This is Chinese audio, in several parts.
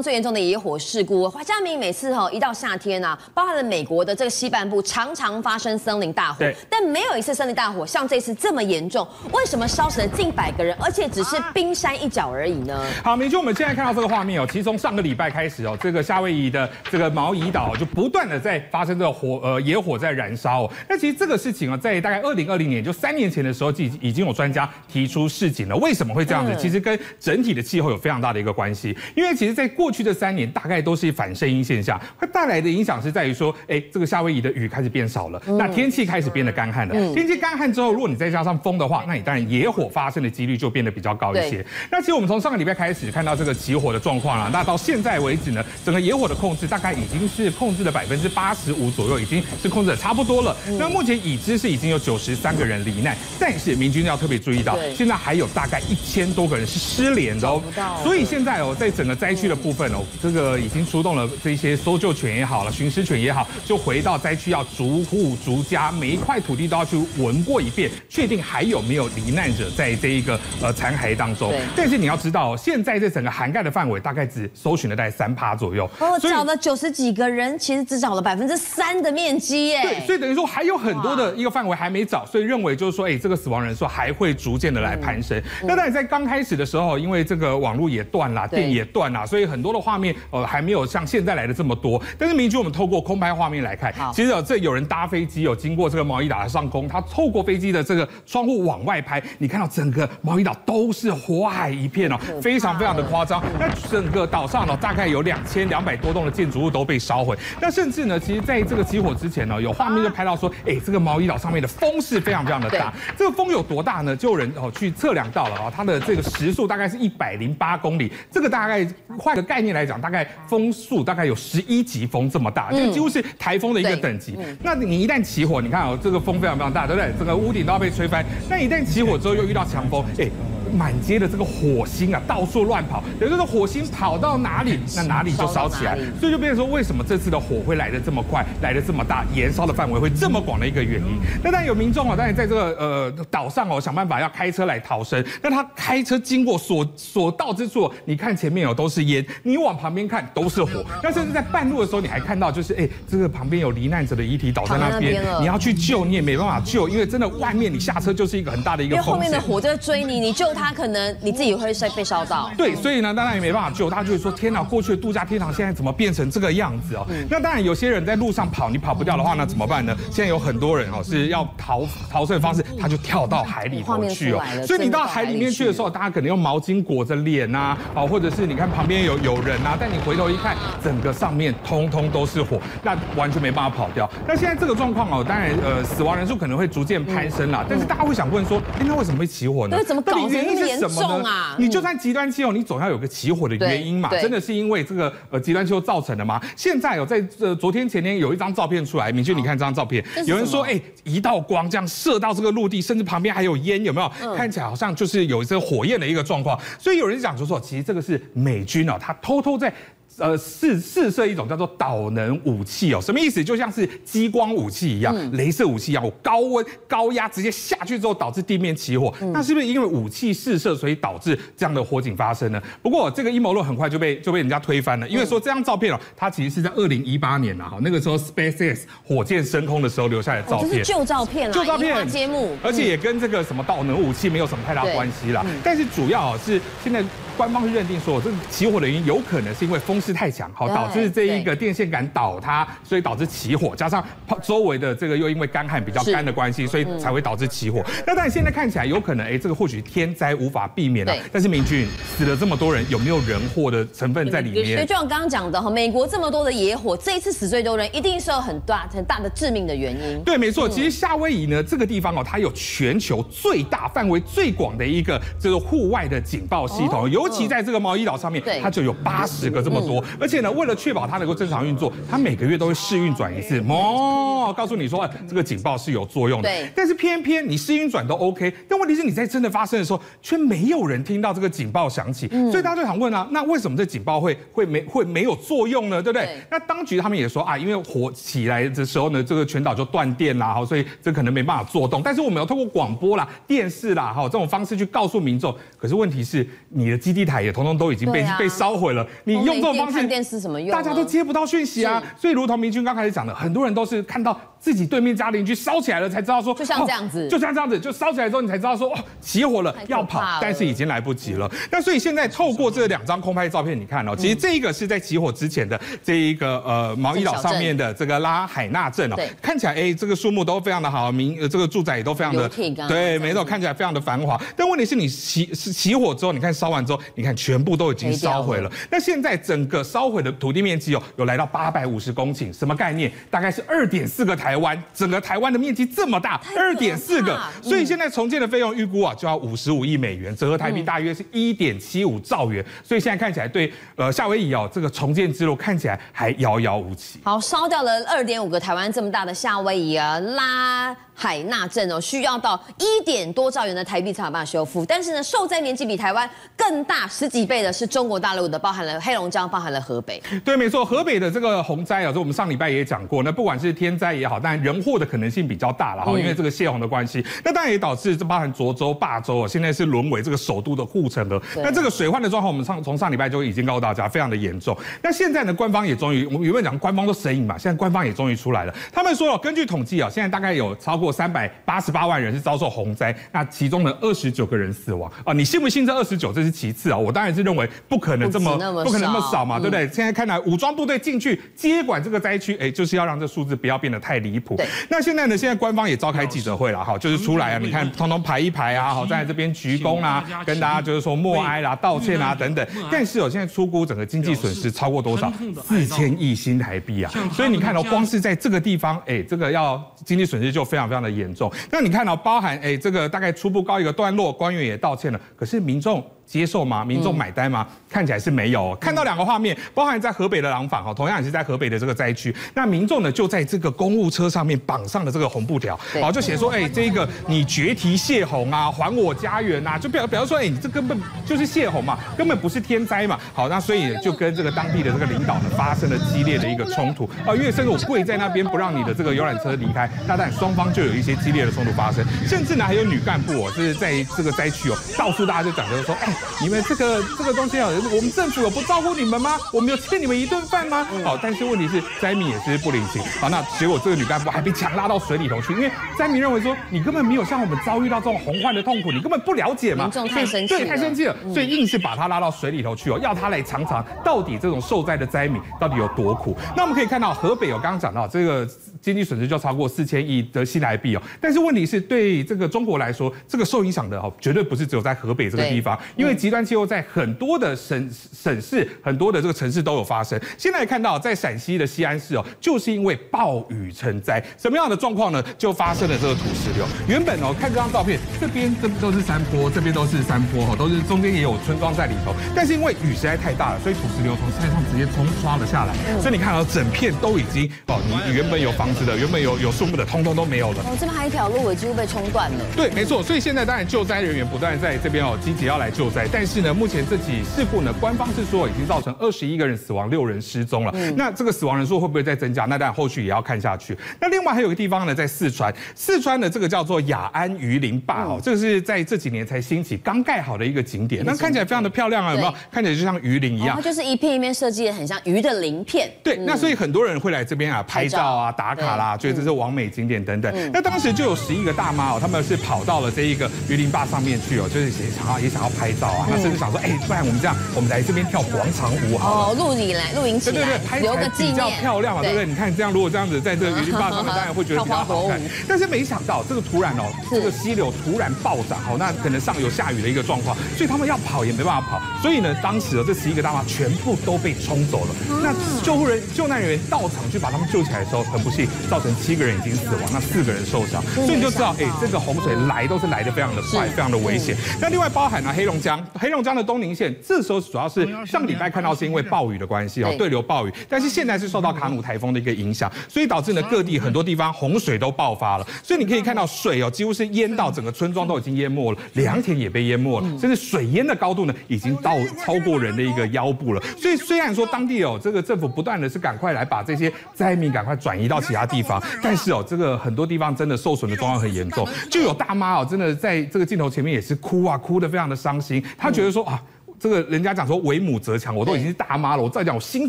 最严重的野火事故，华嘉明每次哈一到夏天啊，包含了美国的这个西半部，常常发生森林大火，对，但没有一次森林大火像这次这么严重。为什么烧死了近百个人，而且只是冰山一角而已呢？好，明君，我们现在看到这个画面哦，其实从上个礼拜开始哦，这个夏威夷的这个毛伊岛就不断的在发生这个火呃野火在燃烧。那其实这个事情啊，在大概二零二零年，就三年前的时候，就已经有专家提出示警了。为什么会这样子？其实跟整体的气候有非常大的一个关系，因为其实在过去这三年大。概都是反声音现象，会带来的影响是在于说，哎，这个夏威夷的雨开始变少了，那天气开始变得干旱了。天气干旱之后，如果你再加上风的话，那你当然野火发生的几率就变得比较高一些。那其实我们从上个礼拜开始看到这个起火的状况了，那到现在为止呢，整个野火的控制大概已经是控制了百分之八十五左右，已经是控制的差不多了。那目前已知是已经有九十三个人罹难，但是民军要特别注意到，现在还有大概一千多个人是失联的哦。所以现在哦，在整个灾区的部分哦，这个。已经出动了这些搜救犬也好了，寻尸犬也好，就回到灾区，要逐户逐家，每一块土地都要去闻过一遍，确定还有没有罹难者在这一个呃残骸当中。但是你要知道，现在这整个涵盖的范围大概只搜寻了大概三趴左右。哦，找了九十几个人，其实只找了百分之三的面积耶。对，所以等于说还有很多的一个范围还没找，所以认为就是说，哎，这个死亡人数还会逐渐的来攀升。那当然在刚开始的时候，因为这个网络也断了，电也断了，所以很多的画面呃。还没有像现在来的这么多，但是明君，我们透过空拍画面来看，其实有这有人搭飞机，有经过这个毛伊岛的上空，他透过飞机的这个窗户往外拍，你看到整个毛伊岛都是火海一片哦，非常非常的夸张。那整个岛上呢，大概有两千两百多栋的建筑物都被烧毁。那甚至呢，其实在这个起火之前呢，有画面就拍到说，哎，这个毛伊岛上面的风是非常非常的大。这个风有多大呢？就有人哦去测量到了啊，它的这个时速大概是一百零八公里。这个大概快个概念来讲，大概风。速大概有十一级风这么大，这个几乎是台风的一个等级。那你一旦起火，你看哦，这个风非常非常大，对不对？整个屋顶都要被吹翻。那一旦起火之后，又遇到强风，哎。满街的这个火星啊，到处乱跑，也就是火星跑到哪里，那哪里就烧起来，所以就变成说，为什么这次的火会来的这么快，来的这么大，燃烧的范围会这么广的一个原因。那当然有民众啊，当然在这个呃岛上哦，想办法要开车来逃生。那他开车经过所所到之处，你看前面有都是烟，你往旁边看都是火。那甚至在半路的时候，你还看到就是哎，这个旁边有罹难者的遗体倒在那边，你要去救你也没办法救，因为真的外面你下车就是一个很大的一个风险。因为后面的火就在追你，你救他。他可能你自己会被烧到，对，所以呢，当然也没办法救。大家就会说：天哪，过去的度假天堂现在怎么变成这个样子哦？那当然，有些人在路上跑，你跑不掉的话，那怎么办呢？现在有很多人哦是要逃逃生的方式，他就跳到海里头去哦。所以你到海里面去的时候，大家可能用毛巾裹着脸呐，啊，或者是你看旁边有有人啊，但你回头一看，整个上面通通都是火，那完全没办法跑掉。那现在这个状况哦，当然呃，死亡人数可能会逐渐攀升啦。但是大家会想问说：哎，那为什么会起火呢？那怎么搞？是什么呢？啊、你就算极端气候，你总要有个起火的原因嘛？真的是因为这个呃极端气候造成的吗？现在有在呃昨天前天有一张照片出来，明俊你看这张照片，有人说哎、欸，一道光这样射到这个陆地，甚至旁边还有烟，有没有？嗯、看起来好像就是有一些火焰的一个状况。所以有人讲说说，其实这个是美军哦，他偷偷在。呃，试试射一种叫做导能武器哦，什么意思？就像是激光武器一样，镭射武器一样，我高温高压直接下去之后导致地面起火，那是不是因为武器试射所以导致这样的火警发生呢？不过这个阴谋论很快就被就被人家推翻了，因为说这张照片哦，它其实是在二零一八年呐，哈，那个时候 SpaceX 火箭升空的时候留下来的照片，旧照片，旧照片揭幕，而且也跟这个什么导能武器没有什么太大关系啦。但是主要是现在。官方是认定说，这个起火的原因有可能是因为风势太强，好导致这一个电线杆倒塌，所以导致起火，加上周围的这个又因为干旱比较干的关系，所以才会导致起火。那但现在看起来有可能，哎，这个或许天灾无法避免了。但是明君死了这么多人，有没有人祸的成分在里面？所以就像刚刚讲的哈，美国这么多的野火，这一次死最多人，一定是有很大很大的致命的原因。对，没错。其实夏威夷呢，这个地方哦，它有全球最大范围最广的一个这个户外的警报系统，有。尤其在这个毛伊岛上面，它就有八十个这么多，而且呢，为了确保它能够正常运作，它每个月都会试运转一次，哦，告诉你说这个警报是有作用的。对，但是偏偏你试运转都 OK，但问题是你在真的发生的时候，却没有人听到这个警报响起，所以大家就想问啊，那为什么这警报会会没会没有作用呢？对不对？那当局他们也说啊，因为火起来的时候呢，这个全岛就断电啦，哈，所以这可能没办法做动。但是我们要通过广播啦、电视啦，哈，这种方式去告诉民众。可是问题是，你的机基地台也通通都已经被、啊、被烧毁了。你用这种方式电视什么用？大家都接不到讯息啊。所以，如同明君刚开始讲的，很多人都是看到自己对面家邻居烧起来了，才知道说，就像这样子，哦、就像这样子，就烧起来之后，你才知道说，哦，起火了，要跑，但是已经来不及了。那所以现在透过这两张空拍照片，你看哦，其实这一个是在起火之前的这一个呃毛伊岛上面的这个拉海纳镇哦，看起来哎，这个树木都非常的好，民呃这个住宅也都非常的对，没错，看起来非常的繁华。但问题是你起是起火之后，你看烧完之后，你看全部都已经烧毁了。那现在整个烧毁的土地面积哦，有来到八百五十公顷，什么概念？大概是二点四个台湾，整个台湾的面积这么大，二点四个，所以现在重建的费用预估啊，就要五十五亿美元，折合台币大约是一点七五兆元。所以现在看起来，对呃夏威夷哦，这个重建之路看起来还遥遥无期。好，烧掉了二点五个台湾这么大的夏威夷啊，拉海纳镇哦，需要到一点多兆元的台币才有办法修复。但是呢，受灾面积比台湾更大十几倍的是中国大陆的，包含了黑龙江，包含了河北。对，没错，河北的这个洪灾啊，这我们上礼拜也讲过，那不管是天灾也好，但人祸的可能性比较大了哈，因为这个泄洪的关系。那当然也导致这包含涿州、霸州啊，现在是沦为这个首都的护城河。那这个水患的状况，我们上从上礼拜就已经告诉大家，非常的严重。那现在呢，官方也终于，我们原本讲官方都神隐嘛，现在官方也终于出来了。他们说了，根据统计啊，现在大概有超过三百八十八万人是遭受洪灾，那其中呢，二十九个人死亡啊。你信不信这二十九？这是其次啊，我当然是认为不可能这么不可能那么少嘛，对不对？现在看来，武装部队进去接管这个灾区，哎，就是要让这数字不要变得太离谱。那现在呢，现在官方也召开记者会了，哈，就是出来啊，你看，通通排一排啊，好，在这边鞠躬啊，跟大家就是说默哀啦、道歉啊等等。但是哦，现在出估整个经济损失超过多少？四千亿新台币啊！所以你看到光是在这个地方，哎，这个要经济损失就非常非常的严重。那你看到包含哎，这个大概初步告一个段落，官员也道歉了，可是民众。接受吗？民众买单吗？嗯、看起来是没有。看到两个画面，包含在河北的廊坊哈，同样也是在河北的这个灾区。那民众呢，就在这个公务车上面绑上了这个红布条，好，就写说，哎，这个你决堤泄洪啊，还我家园啊，就表表示说，哎，你这根本就是泄洪嘛，根本不是天灾嘛。好，那所以就跟这个当地的这个领导呢发生了激烈的一个冲突啊，因为甚至我跪在那边不让你的这个游览车离开，那当然双方就有一些激烈的冲突发生，甚至呢还有女干部哦，就是在这个灾区哦，到处大家就讲着说，哎，你们这个。这个东西啊，我们政府有不照顾你们吗？我们有欠你们一顿饭吗？好，但是问题是灾民也是不领情。好，那结果这个女干部还被强拉到水里头去，因为灾民认为说你根本没有像我们遭遇到这种洪患的痛苦，你根本不了解嘛。民众太生气了，对，太生气了，所以硬是把她拉到水里头去哦，要她来尝尝到底这种受灾的灾民到底有多苦。那我们可以看到河北有刚刚讲到这个。经济损失就超过四千亿的新台币哦，但是问题是对这个中国来说，这个受影响的哦，绝对不是只有在河北这个地方，因为极端气候在很多的省省市、很多的这个城市都有发生。现在看到在陕西的西安市哦，就是因为暴雨成灾，什么样的状况呢？就发生了这个土石流。原本哦，看这张照片，这边这都是山坡，这边都是山坡哈，都是中间也有村庄在里头，但是因为雨实在太大了，所以土石流从山上直接冲刷了下来，所以你看到整片都已经哦，你原本有房。子的，原本有有树木的，通通都没有了。哦，这边还有一条路，也几乎被冲断了。对，没错。所以现在当然救灾人员不断在这边哦，积极要来救灾。但是呢，目前这起事故呢，官方是说已经造成二十一个人死亡，六人失踪了。嗯。那这个死亡人数会不会再增加？那当然后续也要看下去。那另外还有一个地方呢，在四川，四川的这个叫做雅安鱼鳞坝哦，这个是在这几年才兴起、刚盖好的一个景点。那看起来非常的漂亮啊，有没有？看起来就像鱼鳞一样。它就是一片一片设计的很像鱼的鳞片。对。那所以很多人会来这边啊拍照啊打卡啦，觉得这是完美景点等等。那当时就有十一个大妈哦，他们是跑到了这一个鱼鳞坝上面去哦，就是也想要也想要拍照啊。那甚至想说，哎，不然我们这样，我们来这边跳广场舞好。哦，露营来，露营起来，对对对，拍起来比较漂亮嘛，对不对？你看这样，如果这样子在这个鱼鳞坝上面，当然会觉得比较好看。但是没想到这个突然哦，这个溪流突然暴涨，好，那可能上游下雨的一个状况，所以他们要跑也没办法跑。所以呢，当时哦，这十一个大妈全部都被冲走了。那救护人、救难人员到场去把他们救起来的时候，很不幸造成七个人已经死亡。那四个人受伤，所以你就知道，哎，这个洪水来都是来的非常的快，非常的危险。那另外包含了黑龙江，黑龙江的东宁县，这时候主要是上礼拜看到是因为暴雨的关系哦，对流暴雨，但是现在是受到卡努台风的一个影响，所以导致呢各地很多地方洪水都爆发了。所以你可以看到水哦，几乎是淹到整个村庄都已经淹没了，良田也被淹没了，甚至水淹的高度呢已经到超过人的一个腰部了。所以虽然说当地哦这个政府不断的是赶快来把这些灾民赶快转移到其他地方，但是哦这个。很多地方真的受损的状况很严重，就有大妈哦，真的在这个镜头前面也是哭啊，哭的非常的伤心。她觉得说啊。这个人家讲说为母则强，我都已经是大妈了，我再讲我心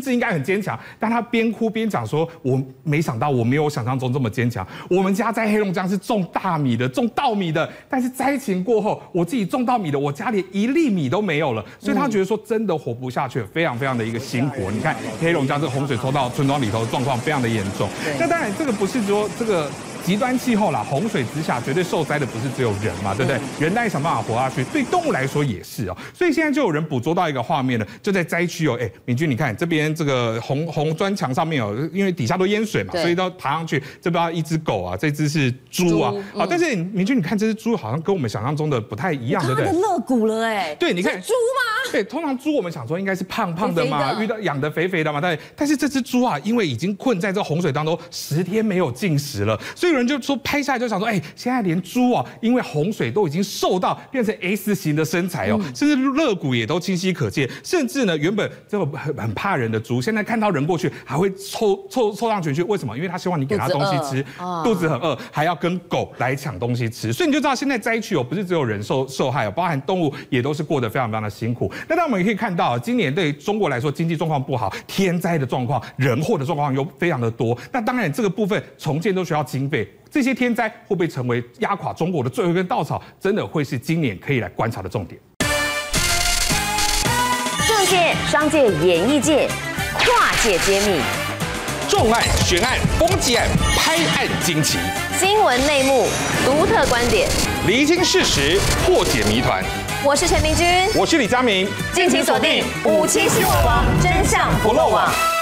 智应该很坚强。但他边哭边讲说，我没想到我没有想象中这么坚强。我们家在黑龙江是种大米的，种稻米的，但是灾情过后，我自己种稻米的，我家里一粒米都没有了，所以他觉得说真的活不下去，非常非常的一个辛苦。你看黑龙江这个洪水抽到村庄里头，状况非常的严重。那当然这个不是说这个。极端气候啦，洪水之下绝对受灾的不是只有人嘛，对不对？人当然想办法活下去，对动物来说也是哦。所以现在就有人捕捉到一个画面了，就在灾区哦，哎，明君你看这边这个红红砖墙上面哦，因为底下都淹水嘛，所以都爬上去。这边一只狗啊，这只是猪啊，好，但是明君你看这只猪好像跟我们想象中的不太一样，对不对？肋骨了哎，对，你看猪吗？对，通常猪我们想说应该是胖胖的嘛，遇到养的肥肥的嘛，但但是这只猪啊，因为已经困在这洪水当中十天没有进食了，所以有人就说拍下来。就想说，哎，现在连猪啊，因为洪水都已经瘦到变成 S 型的身材哦，甚至肋骨也都清晰可见。甚至呢，原本就很很怕人的猪，现在看到人过去还会凑凑凑上前去。为什么？因为他希望你给他东西吃，肚子很饿，还要跟狗来抢东西吃。所以你就知道，现在灾区哦，不是只有人受受害哦，包含动物也都是过得非常非常的辛苦。那当我们也可以看到，今年对中国来说，经济状况不好，天灾的状况、人祸的状况又非常的多。那当然，这个部分重建都需要经费。这些天灾会不会成为压垮中国的最后一根稻草？真的会是今年可以来观察的重点。政界、商界、演艺界，跨界揭秘，重案、悬案、攻击案、拍案惊奇，新闻内幕、独特观点，厘清事实，破解谜团。我是陈明君，我是李佳明，敬请锁定五七新闻网，真相不漏网。